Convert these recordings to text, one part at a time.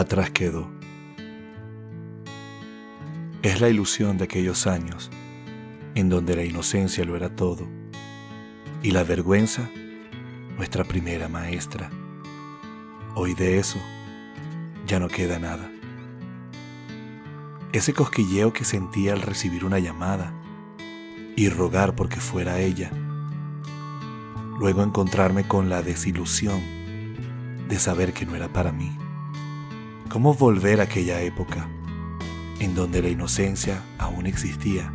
atrás quedó. Es la ilusión de aquellos años en donde la inocencia lo era todo y la vergüenza nuestra primera maestra. Hoy de eso ya no queda nada. Ese cosquilleo que sentía al recibir una llamada y rogar porque fuera ella. Luego encontrarme con la desilusión de saber que no era para mí. ¿Cómo volver a aquella época en donde la inocencia aún existía?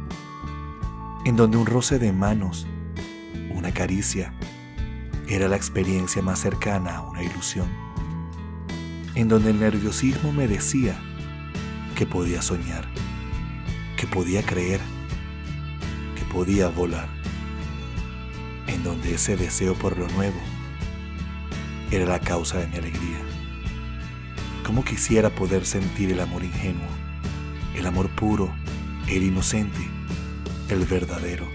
En donde un roce de manos, una caricia, era la experiencia más cercana a una ilusión. En donde el nerviosismo me decía que podía soñar, que podía creer, que podía volar. En donde ese deseo por lo nuevo era la causa de mi alegría. Cómo quisiera poder sentir el amor ingenuo, el amor puro, el inocente, el verdadero.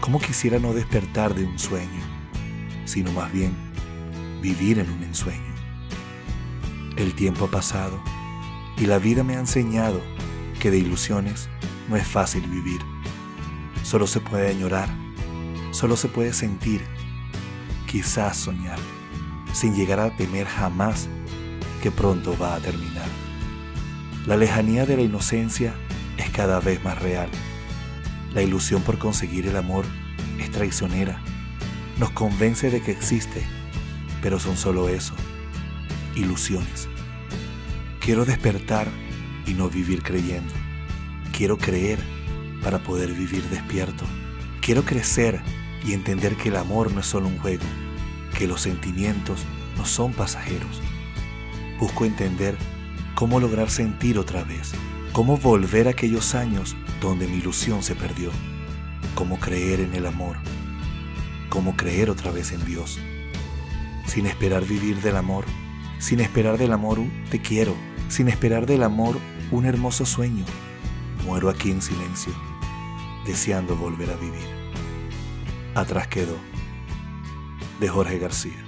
Cómo quisiera no despertar de un sueño, sino más bien vivir en un ensueño. El tiempo ha pasado y la vida me ha enseñado que de ilusiones no es fácil vivir. Solo se puede añorar, solo se puede sentir, quizás soñar, sin llegar a temer jamás que pronto va a terminar. La lejanía de la inocencia es cada vez más real. La ilusión por conseguir el amor es traicionera. Nos convence de que existe, pero son solo eso, ilusiones. Quiero despertar y no vivir creyendo. Quiero creer para poder vivir despierto. Quiero crecer y entender que el amor no es solo un juego, que los sentimientos no son pasajeros busco entender cómo lograr sentir otra vez, cómo volver a aquellos años donde mi ilusión se perdió, cómo creer en el amor, cómo creer otra vez en Dios, sin esperar vivir del amor, sin esperar del amor un te quiero, sin esperar del amor un hermoso sueño. Muero aquí en silencio, deseando volver a vivir. Atrás quedó, de Jorge García.